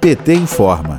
PT informa.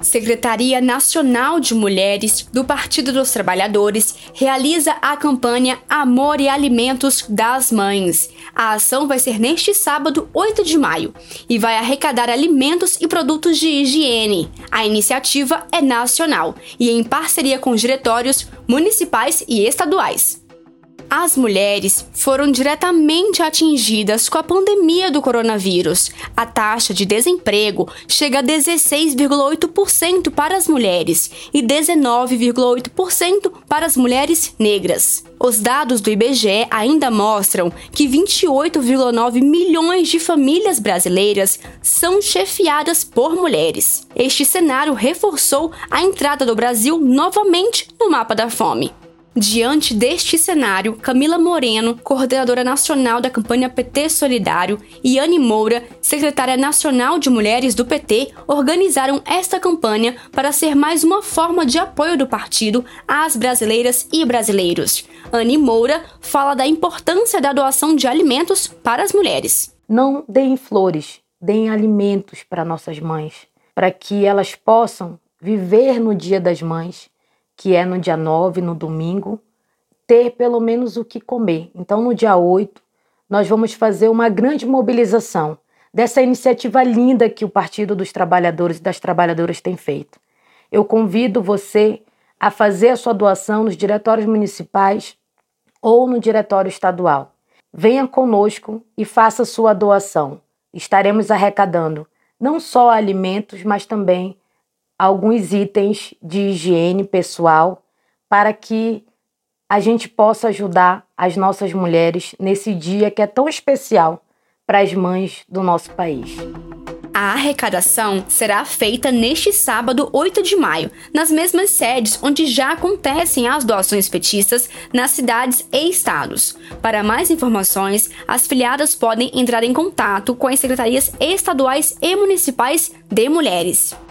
Secretaria Nacional de Mulheres do Partido dos Trabalhadores realiza a campanha Amor e Alimentos das Mães. A ação vai ser neste sábado, 8 de maio, e vai arrecadar alimentos e produtos de higiene. A iniciativa é nacional e em parceria com diretórios municipais e estaduais. As mulheres foram diretamente atingidas com a pandemia do coronavírus. A taxa de desemprego chega a 16,8% para as mulheres e 19,8% para as mulheres negras. Os dados do IBGE ainda mostram que 28,9 milhões de famílias brasileiras são chefiadas por mulheres. Este cenário reforçou a entrada do Brasil novamente no mapa da fome. Diante deste cenário, Camila Moreno, coordenadora nacional da campanha PT Solidário, e Anne Moura, secretária nacional de mulheres do PT, organizaram esta campanha para ser mais uma forma de apoio do partido às brasileiras e brasileiros. Anne Moura fala da importância da doação de alimentos para as mulheres. Não deem flores, deem alimentos para nossas mães, para que elas possam viver no Dia das Mães que é no dia 9, no domingo, ter pelo menos o que comer. Então, no dia 8, nós vamos fazer uma grande mobilização dessa iniciativa linda que o Partido dos Trabalhadores e das Trabalhadoras tem feito. Eu convido você a fazer a sua doação nos diretórios municipais ou no diretório estadual. Venha conosco e faça sua doação. Estaremos arrecadando não só alimentos, mas também alguns itens de higiene pessoal para que a gente possa ajudar as nossas mulheres nesse dia que é tão especial para as mães do nosso país. A arrecadação será feita neste sábado, 8 de maio, nas mesmas sedes onde já acontecem as doações petistas nas cidades e estados. Para mais informações, as filiadas podem entrar em contato com as secretarias estaduais e municipais de mulheres.